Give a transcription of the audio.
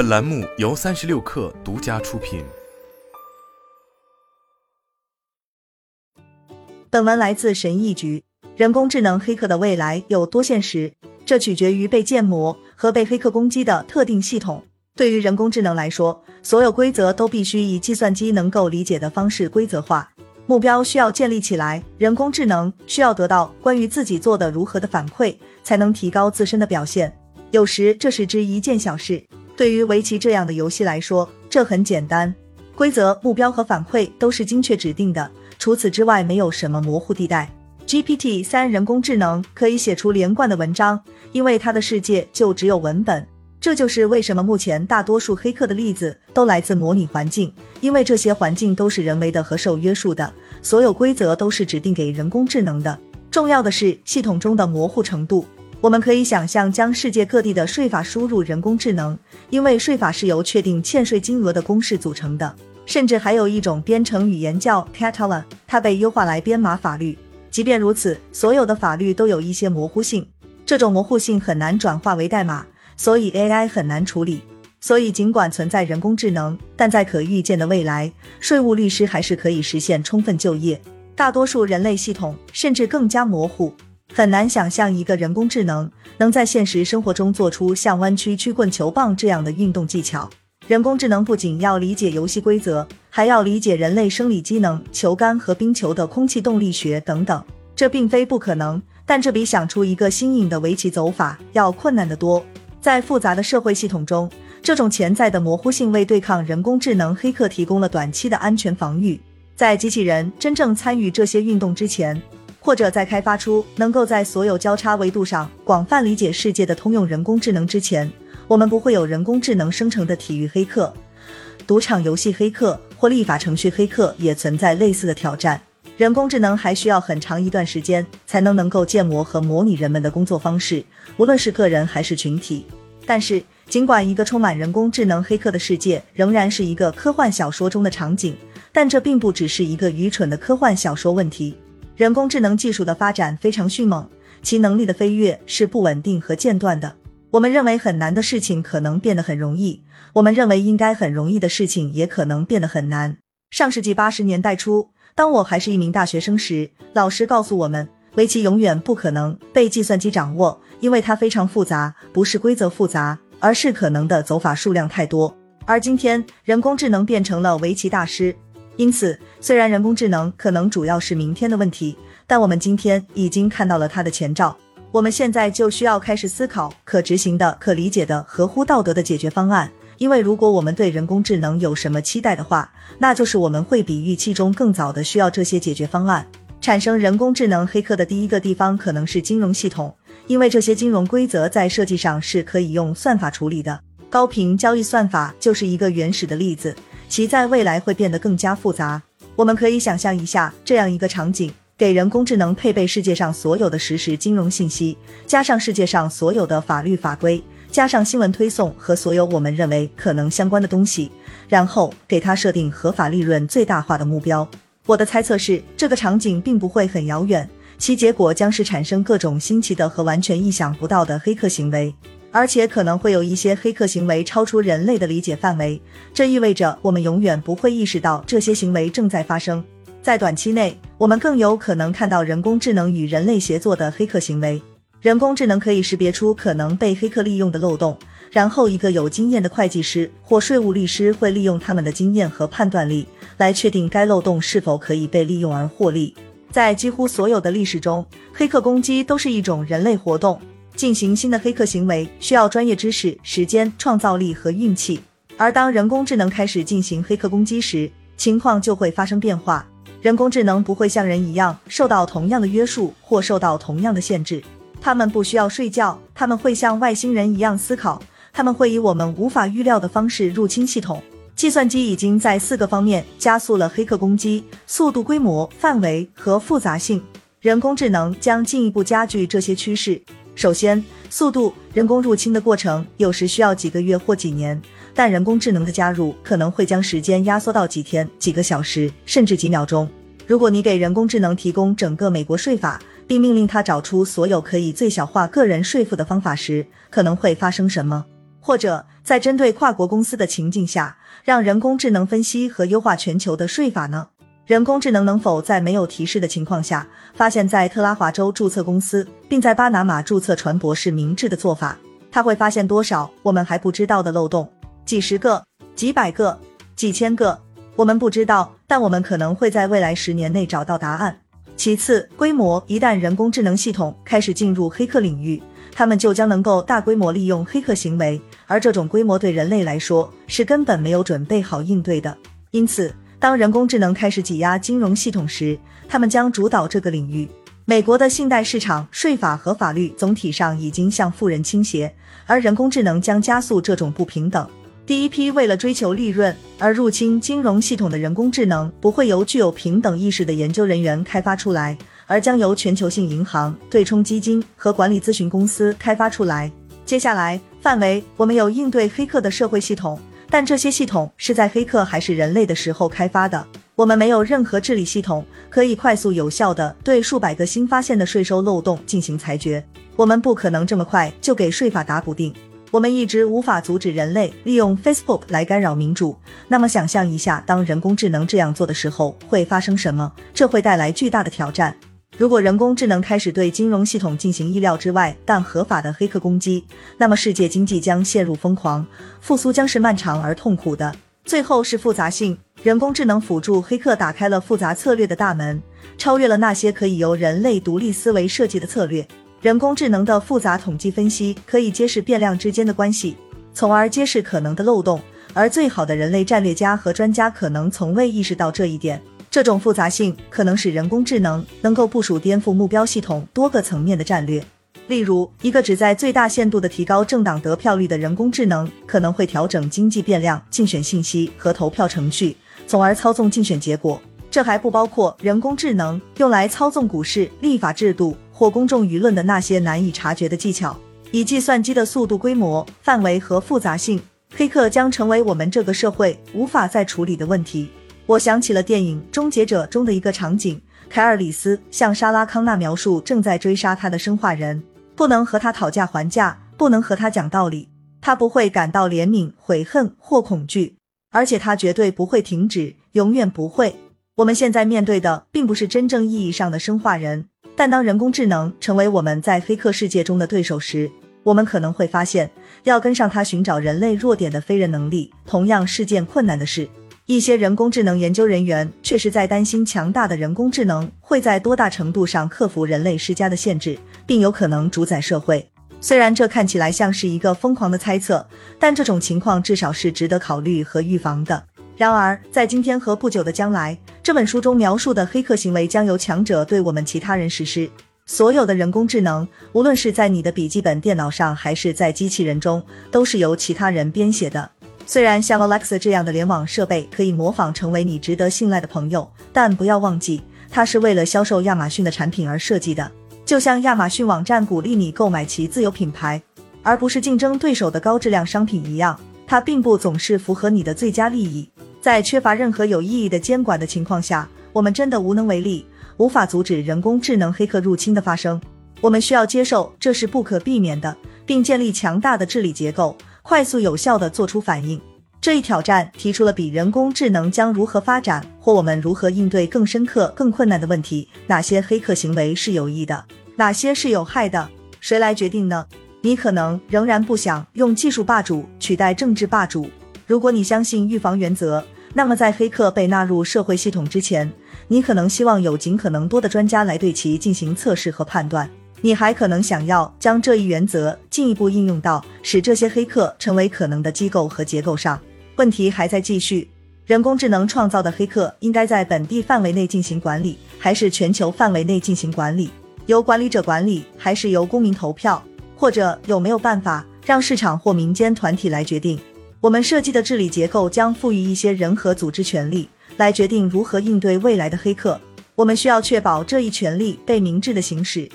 本栏目由三十六氪独家出品。本文来自神译局。人工智能黑客的未来有多现实？这取决于被建模和被黑客攻击的特定系统。对于人工智能来说，所有规则都必须以计算机能够理解的方式规则化。目标需要建立起来，人工智能需要得到关于自己做的如何的反馈，才能提高自身的表现。有时这是之一件小事。对于围棋这样的游戏来说，这很简单，规则、目标和反馈都是精确指定的，除此之外没有什么模糊地带。GPT 三人工智能可以写出连贯的文章，因为它的世界就只有文本。这就是为什么目前大多数黑客的例子都来自模拟环境，因为这些环境都是人为的和受约束的，所有规则都是指定给人工智能的。重要的是系统中的模糊程度。我们可以想象将世界各地的税法输入人工智能，因为税法是由确定欠税金额的公式组成的。甚至还有一种编程语言叫 Catalan，它被优化来编码法律。即便如此，所有的法律都有一些模糊性，这种模糊性很难转化为代码，所以 AI 很难处理。所以，尽管存在人工智能，但在可预见的未来，税务律师还是可以实现充分就业。大多数人类系统甚至更加模糊，很难想象一个人工智能能在现实生活中做出像弯曲曲棍球棒这样的运动技巧。人工智能不仅要理解游戏规则，还要理解人类生理机能、球杆和冰球的空气动力学等等。这并非不可能，但这比想出一个新颖的围棋走法要困难得多。在复杂的社会系统中，这种潜在的模糊性为对抗人工智能黑客提供了短期的安全防御。在机器人真正参与这些运动之前，或者在开发出能够在所有交叉维度上广泛理解世界的通用人工智能之前。我们不会有人工智能生成的体育黑客、赌场游戏黑客或立法程序黑客，也存在类似的挑战。人工智能还需要很长一段时间才能能够建模和模拟人们的工作方式，无论是个人还是群体。但是，尽管一个充满人工智能黑客的世界仍然是一个科幻小说中的场景，但这并不只是一个愚蠢的科幻小说问题。人工智能技术的发展非常迅猛，其能力的飞跃是不稳定和间断的。我们认为很难的事情可能变得很容易，我们认为应该很容易的事情也可能变得很难。上世纪八十年代初，当我还是一名大学生时，老师告诉我们，围棋永远不可能被计算机掌握，因为它非常复杂，不是规则复杂，而是可能的走法数量太多。而今天，人工智能变成了围棋大师。因此，虽然人工智能可能主要是明天的问题，但我们今天已经看到了它的前兆。我们现在就需要开始思考可执行的、可理解的、合乎道德的解决方案。因为如果我们对人工智能有什么期待的话，那就是我们会比预期中更早的需要这些解决方案。产生人工智能黑客的第一个地方可能是金融系统，因为这些金融规则在设计上是可以用算法处理的。高频交易算法就是一个原始的例子，其在未来会变得更加复杂。我们可以想象一下这样一个场景。给人工智能配备世界上所有的实时金融信息，加上世界上所有的法律法规，加上新闻推送和所有我们认为可能相关的东西，然后给它设定合法利润最大化的目标。我的猜测是，这个场景并不会很遥远，其结果将是产生各种新奇的和完全意想不到的黑客行为，而且可能会有一些黑客行为超出人类的理解范围。这意味着我们永远不会意识到这些行为正在发生。在短期内，我们更有可能看到人工智能与人类协作的黑客行为。人工智能可以识别出可能被黑客利用的漏洞，然后一个有经验的会计师或税务律师会利用他们的经验和判断力来确定该漏洞是否可以被利用而获利。在几乎所有的历史中，黑客攻击都是一种人类活动。进行新的黑客行为需要专业知识、时间、创造力和运气，而当人工智能开始进行黑客攻击时，情况就会发生变化。人工智能不会像人一样受到同样的约束或受到同样的限制，他们不需要睡觉，他们会像外星人一样思考，他们会以我们无法预料的方式入侵系统。计算机已经在四个方面加速了黑客攻击：速度、规模、范围和复杂性。人工智能将进一步加剧这些趋势。首先，速度，人工入侵的过程有时需要几个月或几年。但人工智能的加入可能会将时间压缩到几天、几个小时，甚至几秒钟。如果你给人工智能提供整个美国税法，并命令它找出所有可以最小化个人税负的方法时，可能会发生什么？或者在针对跨国公司的情境下，让人工智能分析和优化全球的税法呢？人工智能能否在没有提示的情况下，发现，在特拉华州注册公司，并在巴拿马注册船舶是明智的做法？它会发现多少我们还不知道的漏洞？几十个、几百个、几千个，我们不知道，但我们可能会在未来十年内找到答案。其次，规模一旦人工智能系统开始进入黑客领域，他们就将能够大规模利用黑客行为，而这种规模对人类来说是根本没有准备好应对的。因此，当人工智能开始挤压金融系统时，他们将主导这个领域。美国的信贷市场、税法和法律总体上已经向富人倾斜，而人工智能将加速这种不平等。第一批为了追求利润而入侵金融系统的人工智能，不会由具有平等意识的研究人员开发出来，而将由全球性银行、对冲基金和管理咨询公司开发出来。接下来范围，我们有应对黑客的社会系统，但这些系统是在黑客还是人类的时候开发的。我们没有任何治理系统可以快速有效地对数百个新发现的税收漏洞进行裁决。我们不可能这么快就给税法打补丁。我们一直无法阻止人类利用 Facebook 来干扰民主。那么，想象一下，当人工智能这样做的时候会发生什么？这会带来巨大的挑战。如果人工智能开始对金融系统进行意料之外但合法的黑客攻击，那么世界经济将陷入疯狂，复苏将是漫长而痛苦的。最后是复杂性，人工智能辅助黑客打开了复杂策略的大门，超越了那些可以由人类独立思维设计的策略。人工智能的复杂统计分析可以揭示变量之间的关系，从而揭示可能的漏洞。而最好的人类战略家和专家可能从未意识到这一点。这种复杂性可能使人工智能能够部署颠覆目标系统多个层面的战略。例如，一个旨在最大限度的提高政党得票率的人工智能，可能会调整经济变量、竞选信息和投票程序，从而操纵竞选结果。这还不包括人工智能用来操纵股市、立法制度。或公众舆论的那些难以察觉的技巧，以计算机的速度、规模、范围和复杂性，黑客将成为我们这个社会无法再处理的问题。我想起了电影《终结者》中的一个场景：凯尔里斯向莎拉康纳描述正在追杀他的生化人，不能和他讨价还价，不能和他讲道理，他不会感到怜悯、悔恨或恐惧，而且他绝对不会停止，永远不会。我们现在面对的并不是真正意义上的生化人。但当人工智能成为我们在黑客世界中的对手时，我们可能会发现，要跟上它寻找人类弱点的非人能力，同样是件困难的事。一些人工智能研究人员确实在担心，强大的人工智能会在多大程度上克服人类施加的限制，并有可能主宰社会。虽然这看起来像是一个疯狂的猜测，但这种情况至少是值得考虑和预防的。然而，在今天和不久的将来。这本书中描述的黑客行为将由强者对我们其他人实施。所有的人工智能，无论是在你的笔记本电脑上，还是在机器人中，都是由其他人编写的。虽然像 Alexa 这样的联网设备可以模仿成为你值得信赖的朋友，但不要忘记，它是为了销售亚马逊的产品而设计的。就像亚马逊网站鼓励你购买其自有品牌，而不是竞争对手的高质量商品一样，它并不总是符合你的最佳利益。在缺乏任何有意义的监管的情况下，我们真的无能为力，无法阻止人工智能黑客入侵的发生。我们需要接受这是不可避免的，并建立强大的治理结构，快速有效地做出反应。这一挑战提出了比人工智能将如何发展或我们如何应对更深刻、更困难的问题：哪些黑客行为是有益的，哪些是有害的？谁来决定呢？你可能仍然不想用技术霸主取代政治霸主。如果你相信预防原则，那么在黑客被纳入社会系统之前，你可能希望有尽可能多的专家来对其进行测试和判断。你还可能想要将这一原则进一步应用到使这些黑客成为可能的机构和结构上。问题还在继续：人工智能创造的黑客应该在本地范围内进行管理，还是全球范围内进行管理？由管理者管理，还是由公民投票？或者有没有办法让市场或民间团体来决定？我们设计的治理结构将赋予一些人和组织权力，来决定如何应对未来的黑客。我们需要确保这一权利被明智的行使。